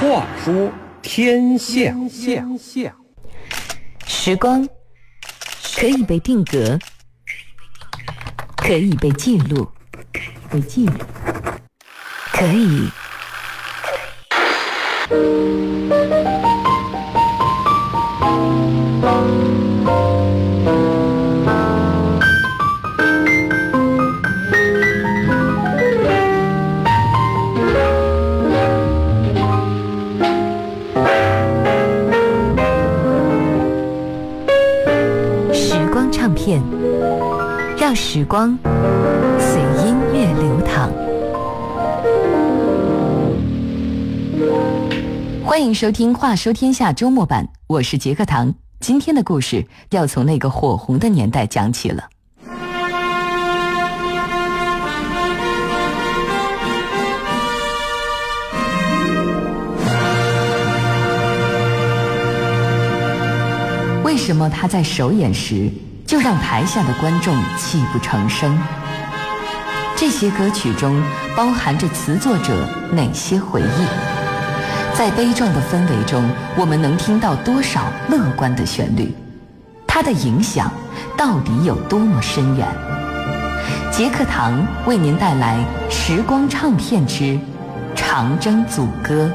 话说天象，时光可以被定格，可以被记录，被记录，可以。时光随音乐流淌。欢迎收听《话说天下》周末版，我是杰克唐。今天的故事要从那个火红的年代讲起了。为什么他在首演时就让台下的观众泣不成声？这些歌曲中包含着词作者哪些回忆？在悲壮的氛围中，我们能听到多少乐观的旋律？它的影响到底有多么深远？杰克唐为您带来《时光唱片之长征组歌》。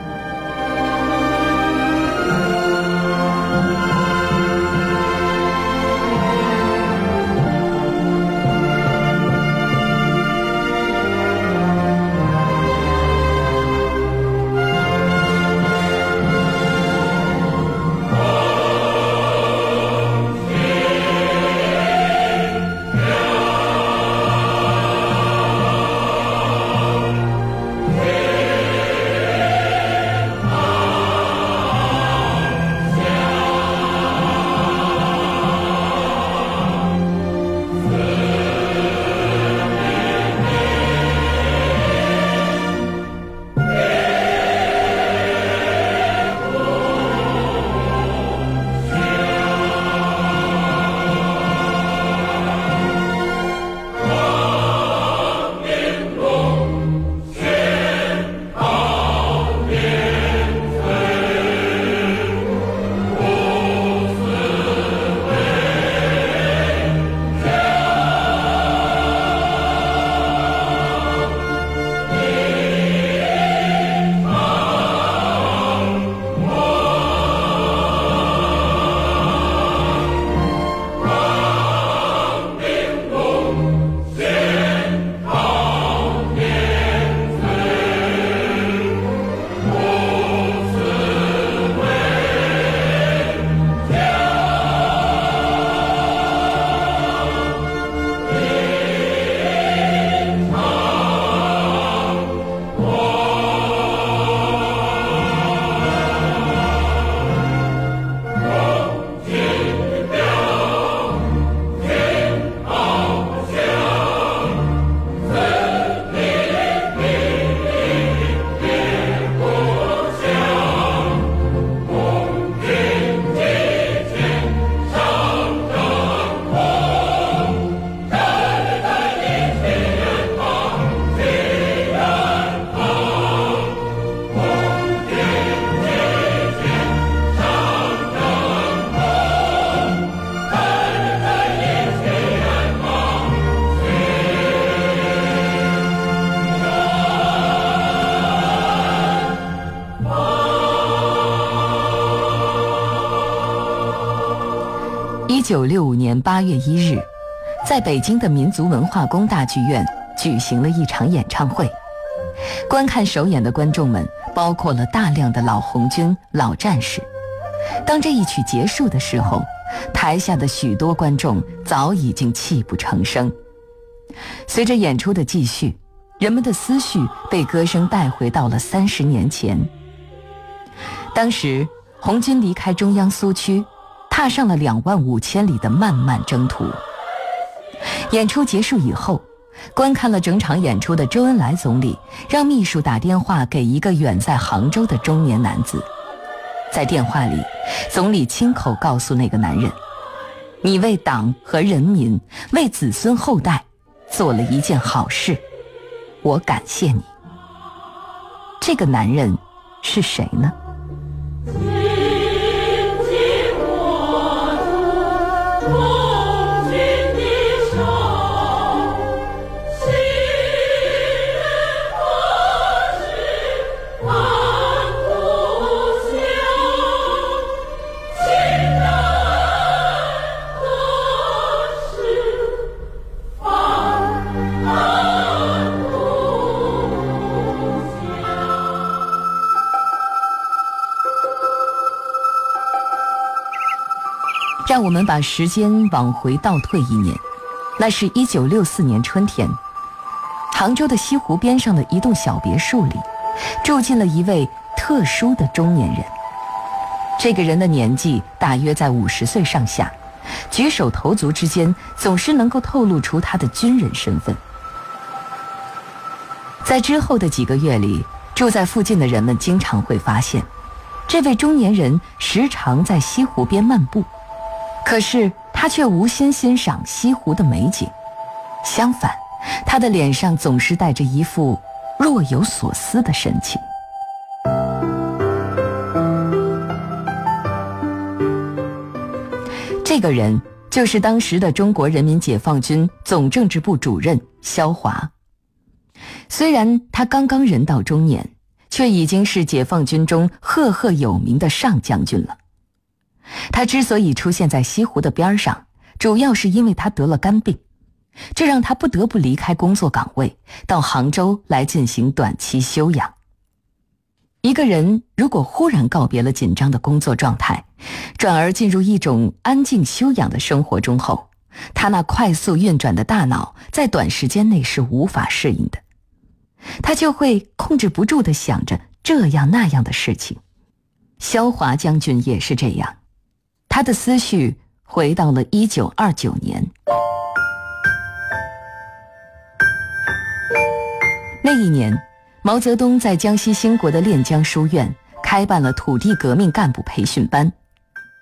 九六五年八月一日，在北京的民族文化宫大剧院举行了一场演唱会。观看首演的观众们包括了大量的老红军、老战士。当这一曲结束的时候，台下的许多观众早已经泣不成声。随着演出的继续，人们的思绪被歌声带回到了三十年前。当时，红军离开中央苏区。踏上了两万五千里的漫漫征途。演出结束以后，观看了整场演出的周恩来总理让秘书打电话给一个远在杭州的中年男子，在电话里，总理亲口告诉那个男人：“你为党和人民、为子孙后代做了一件好事，我感谢你。”这个男人是谁呢？把时间往回倒退一年，那是一九六四年春天，杭州的西湖边上的一栋小别墅里，住进了一位特殊的中年人。这个人的年纪大约在五十岁上下，举手投足之间总是能够透露出他的军人身份。在之后的几个月里，住在附近的人们经常会发现，这位中年人时常在西湖边漫步。可是他却无心欣赏西湖的美景，相反，他的脸上总是带着一副若有所思的神情。这个人就是当时的中国人民解放军总政治部主任萧华。虽然他刚刚人到中年，却已经是解放军中赫赫有名的上将军了。他之所以出现在西湖的边上，主要是因为他得了肝病，这让他不得不离开工作岗位，到杭州来进行短期休养。一个人如果忽然告别了紧张的工作状态，转而进入一种安静休养的生活中后，他那快速运转的大脑在短时间内是无法适应的，他就会控制不住地想着这样那样的事情。萧华将军也是这样。他的思绪回到了一九二九年。那一年，毛泽东在江西兴国的练江书院开办了土地革命干部培训班。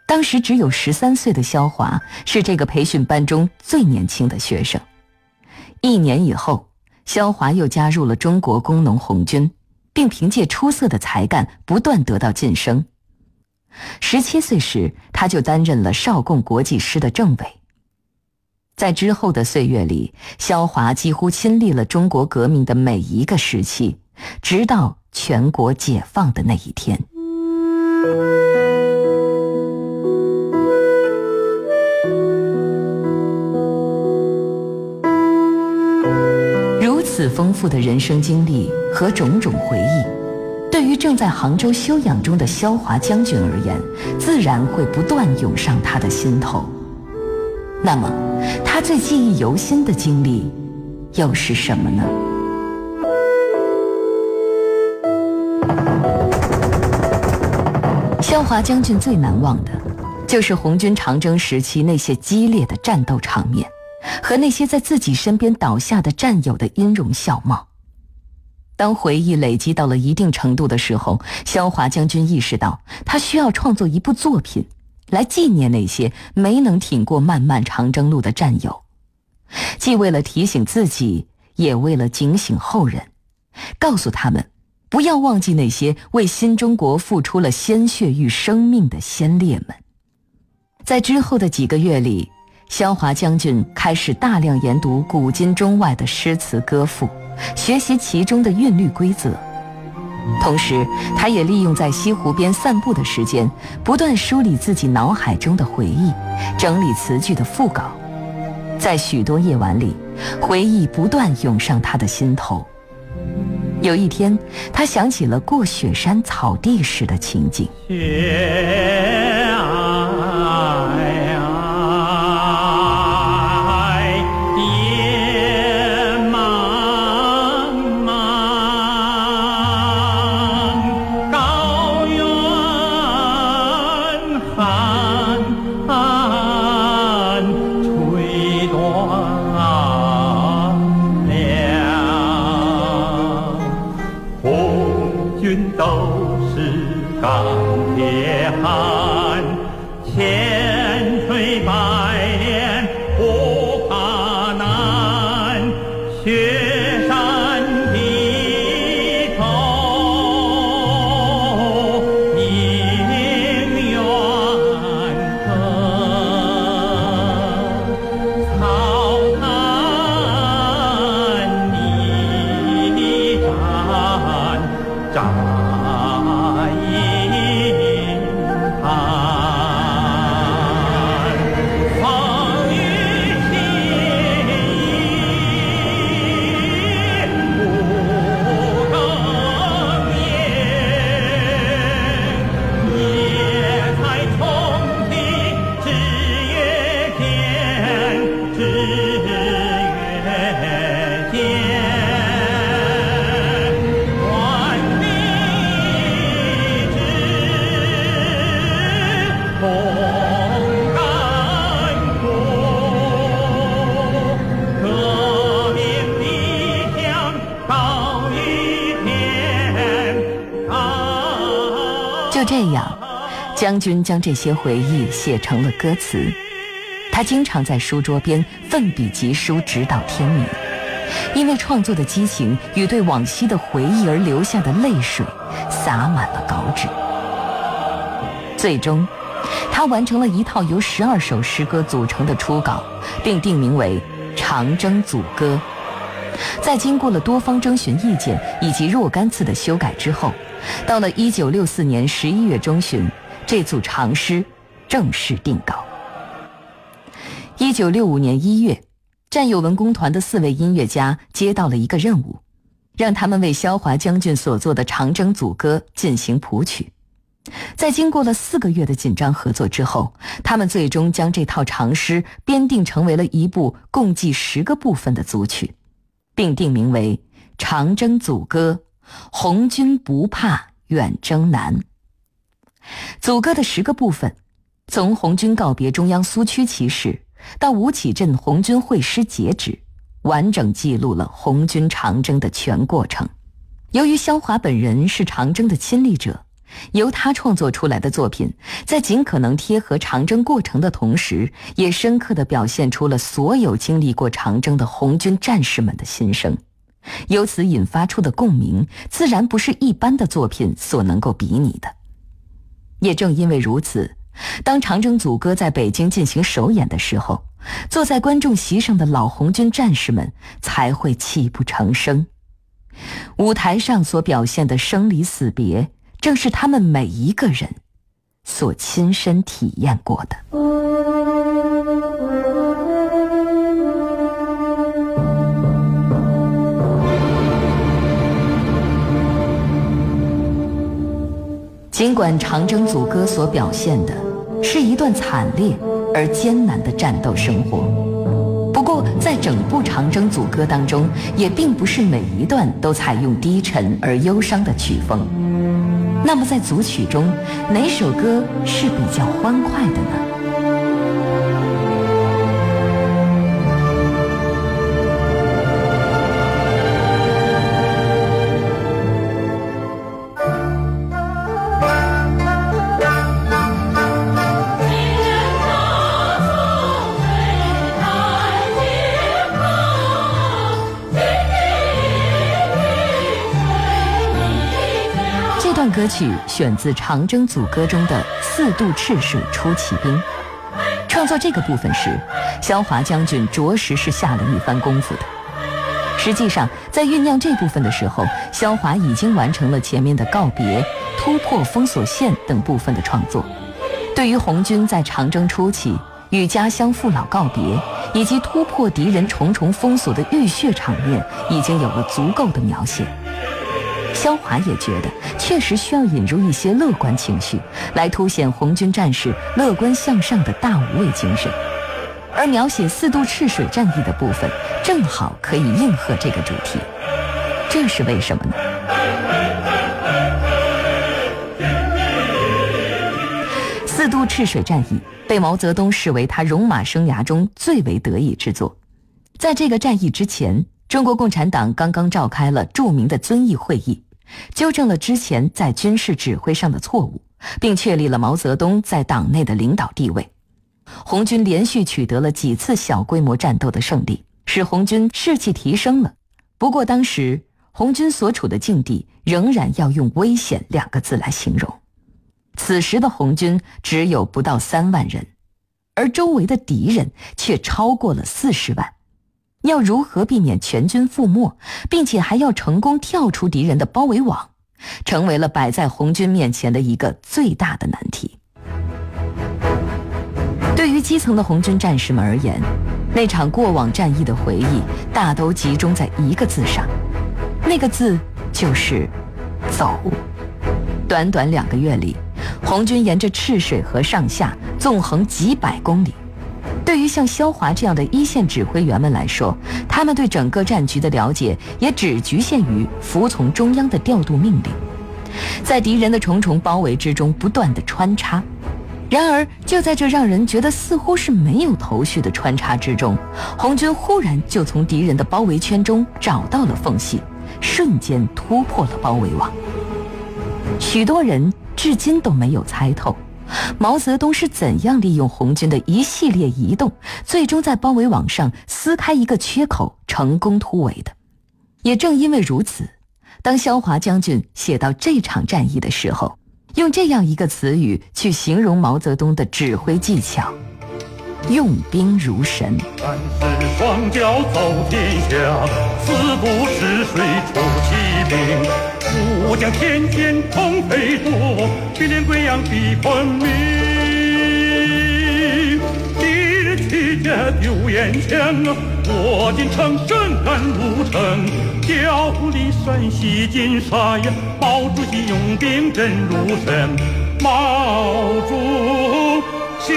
当时只有十三岁的萧华是这个培训班中最年轻的学生。一年以后，萧华又加入了中国工农红军，并凭借出色的才干不断得到晋升。十七岁时，他就担任了少共国际师的政委。在之后的岁月里，萧华几乎亲历了中国革命的每一个时期，直到全国解放的那一天。如此丰富的人生经历和种种回忆。对正在杭州休养中的萧华将军而言，自然会不断涌上他的心头。那么，他最记忆犹新的经历又是什么呢？萧华将军最难忘的，就是红军长征时期那些激烈的战斗场面，和那些在自己身边倒下的战友的音容笑貌。当回忆累积到了一定程度的时候，萧华将军意识到，他需要创作一部作品，来纪念那些没能挺过漫漫长征路的战友，既为了提醒自己，也为了警醒后人，告诉他们，不要忘记那些为新中国付出了鲜血与生命的先烈们。在之后的几个月里，萧华将军开始大量研读古今中外的诗词歌赋。学习其中的韵律规则，同时，他也利用在西湖边散步的时间，不断梳理自己脑海中的回忆，整理词句的副稿。在许多夜晚里，回忆不断涌上他的心头。有一天，他想起了过雪山草地时的情景。将军将这些回忆写成了歌词。他经常在书桌边奋笔疾书，直到天明。因为创作的激情与对往昔的回忆而流下的泪水，洒满了稿纸。最终，他完成了一套由十二首诗歌组成的初稿，并定名为《长征组歌》。在经过了多方征询意见以及若干次的修改之后，到了一九六四年十一月中旬，这组长诗正式定稿。一九六五年一月。战友文工团的四位音乐家接到了一个任务，让他们为萧华将军所作的《长征组歌》进行谱曲。在经过了四个月的紧张合作之后，他们最终将这套长诗编定成为了一部共计十个部分的组曲，并定名为《长征组歌》。红军不怕远征难。组歌的十个部分，从红军告别中央苏区起始。到吴起镇红军会师截止，完整记录了红军长征的全过程。由于肖华本人是长征的亲历者，由他创作出来的作品，在尽可能贴合长征过程的同时，也深刻地表现出了所有经历过长征的红军战士们的心声。由此引发出的共鸣，自然不是一般的作品所能够比拟的。也正因为如此。当长征组歌在北京进行首演的时候，坐在观众席上的老红军战士们才会泣不成声。舞台上所表现的生离死别，正是他们每一个人所亲身体验过的。尽管长征组歌所表现的是一段惨烈而艰难的战斗生活，不过在整部长征组歌当中，也并不是每一段都采用低沉而忧伤的曲风。那么在组曲中，哪首歌是比较欢快的呢？歌曲选自《长征组歌》中的“四渡赤水出奇兵”。创作这个部分时，萧华将军着实是下了一番功夫的。实际上，在酝酿这部分的时候，萧华已经完成了前面的告别、突破封锁线等部分的创作。对于红军在长征初期与家乡父老告别，以及突破敌人重重封锁的浴血场面，已经有了足够的描写。肖华也觉得，确实需要引入一些乐观情绪，来凸显红军战士乐观向上的大无畏精神。而描写四渡赤水战役的部分，正好可以应和这个主题。这是为什么呢？四渡赤水战役被毛泽东视为他戎马生涯中最为得意之作。在这个战役之前。中国共产党刚刚召开了著名的遵义会议，纠正了之前在军事指挥上的错误，并确立了毛泽东在党内的领导地位。红军连续取得了几次小规模战斗的胜利，使红军士气提升了。不过，当时红军所处的境地仍然要用“危险”两个字来形容。此时的红军只有不到三万人，而周围的敌人却超过了四十万。要如何避免全军覆没，并且还要成功跳出敌人的包围网，成为了摆在红军面前的一个最大的难题。对于基层的红军战士们而言，那场过往战役的回忆大都集中在一个字上，那个字就是“走”。短短两个月里，红军沿着赤水河上下纵横几百公里。对于像肖华这样的一线指挥员们来说，他们对整个战局的了解也只局限于服从中央的调度命令，在敌人的重重包围之中不断的穿插。然而，就在这让人觉得似乎是没有头绪的穿插之中，红军忽然就从敌人的包围圈中找到了缝隙，瞬间突破了包围网。许多人至今都没有猜透，毛泽东是怎样利用红军的一系列移动，最终在包围网上撕开一个缺口，成功突围的。也正因为如此，当萧华将军写到这场战役的时候，用这样一个词语去形容毛泽东的指挥技巧：用兵如神。战士双脚走天下，死不识水出奇兵。武将天天同飞多，训练贵阳比昆明。弃甲丢烟枪，我进城深赶路程，调虎离山西金沙呀，毛主席用兵真如神，毛主席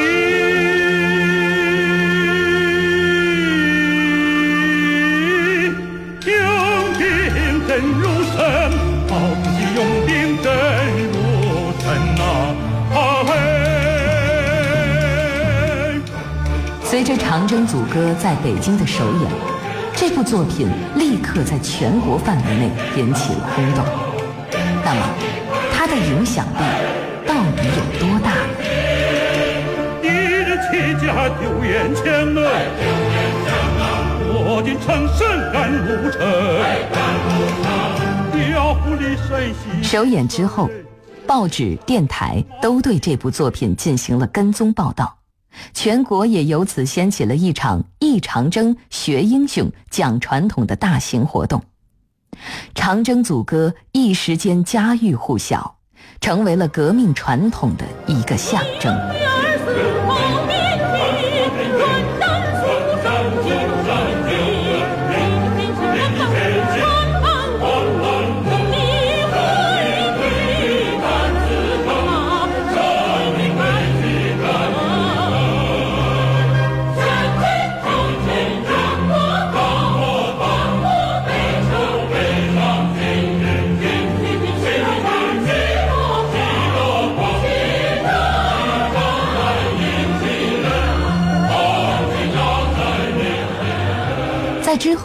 用兵真如神，随着《长征组歌》在北京的首演，这部作品立刻在全国范围内引起了轰动。那么，它的影响力到底有多大呢？一日弃甲丢烟枪啊！我进城深赶路程。首演之后，报纸、电台都对这部作品进行了跟踪报道。全国也由此掀起了一场忆长征、学英雄、讲传统的大型活动，《长征组歌》一时间家喻户晓，成为了革命传统的一个象征。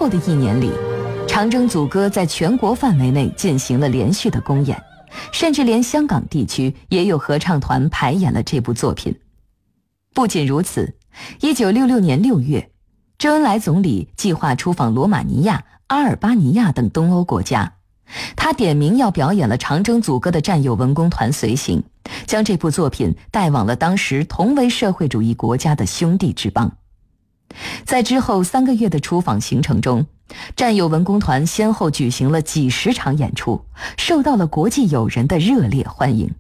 后的一年里，《长征组歌》在全国范围内进行了连续的公演，甚至连香港地区也有合唱团排演了这部作品。不仅如此，1966年6月，周恩来总理计划出访罗马尼亚、阿尔巴尼亚等东欧国家，他点名要表演了《长征组歌》的战友文工团随行，将这部作品带往了当时同为社会主义国家的兄弟之邦。在之后三个月的出访行程中，战友文工团先后举行了几十场演出，受到了国际友人的热烈欢迎。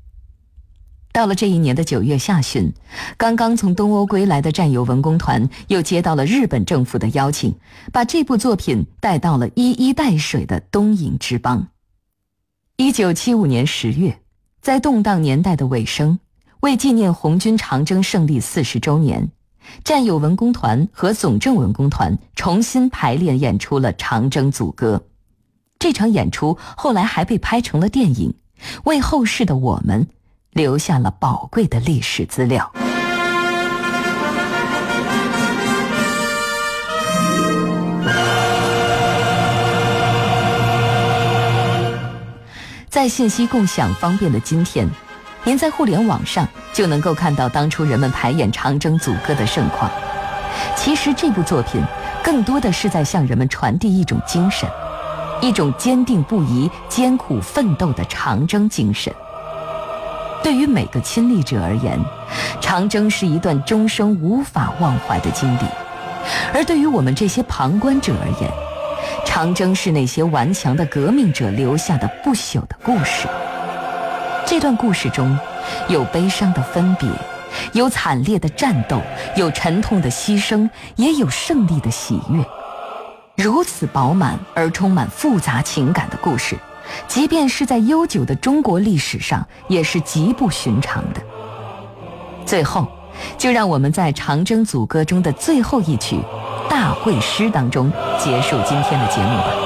到了这一年的九月下旬，刚刚从东欧归来的战友文工团又接到了日本政府的邀请，把这部作品带到了一衣带水的东瀛之邦。一九七五年十月，在动荡年代的尾声，为纪念红军长征胜利四十周年。战友文工团和总政文工团重新排练演出了《长征组歌》，这场演出后来还被拍成了电影，为后世的我们留下了宝贵的历史资料。在信息共享方便的今天。您在互联网上就能够看到当初人们排演《长征组歌》的盛况。其实这部作品更多的是在向人们传递一种精神，一种坚定不移、艰苦奋斗的长征精神。对于每个亲历者而言，长征是一段终生无法忘怀的经历；而对于我们这些旁观者而言，长征是那些顽强的革命者留下的不朽的故事。这段故事中，有悲伤的分别，有惨烈的战斗，有沉痛的牺牲，也有胜利的喜悦。如此饱满而充满复杂情感的故事，即便是在悠久的中国历史上，也是极不寻常的。最后，就让我们在《长征组歌》中的最后一曲《大会师》当中结束今天的节目吧。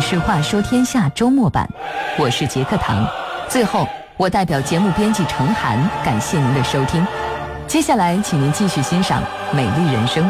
是《话说天下》周末版，我是杰克唐。最后，我代表节目编辑程涵，感谢您的收听。接下来，请您继续欣赏《美丽人生》。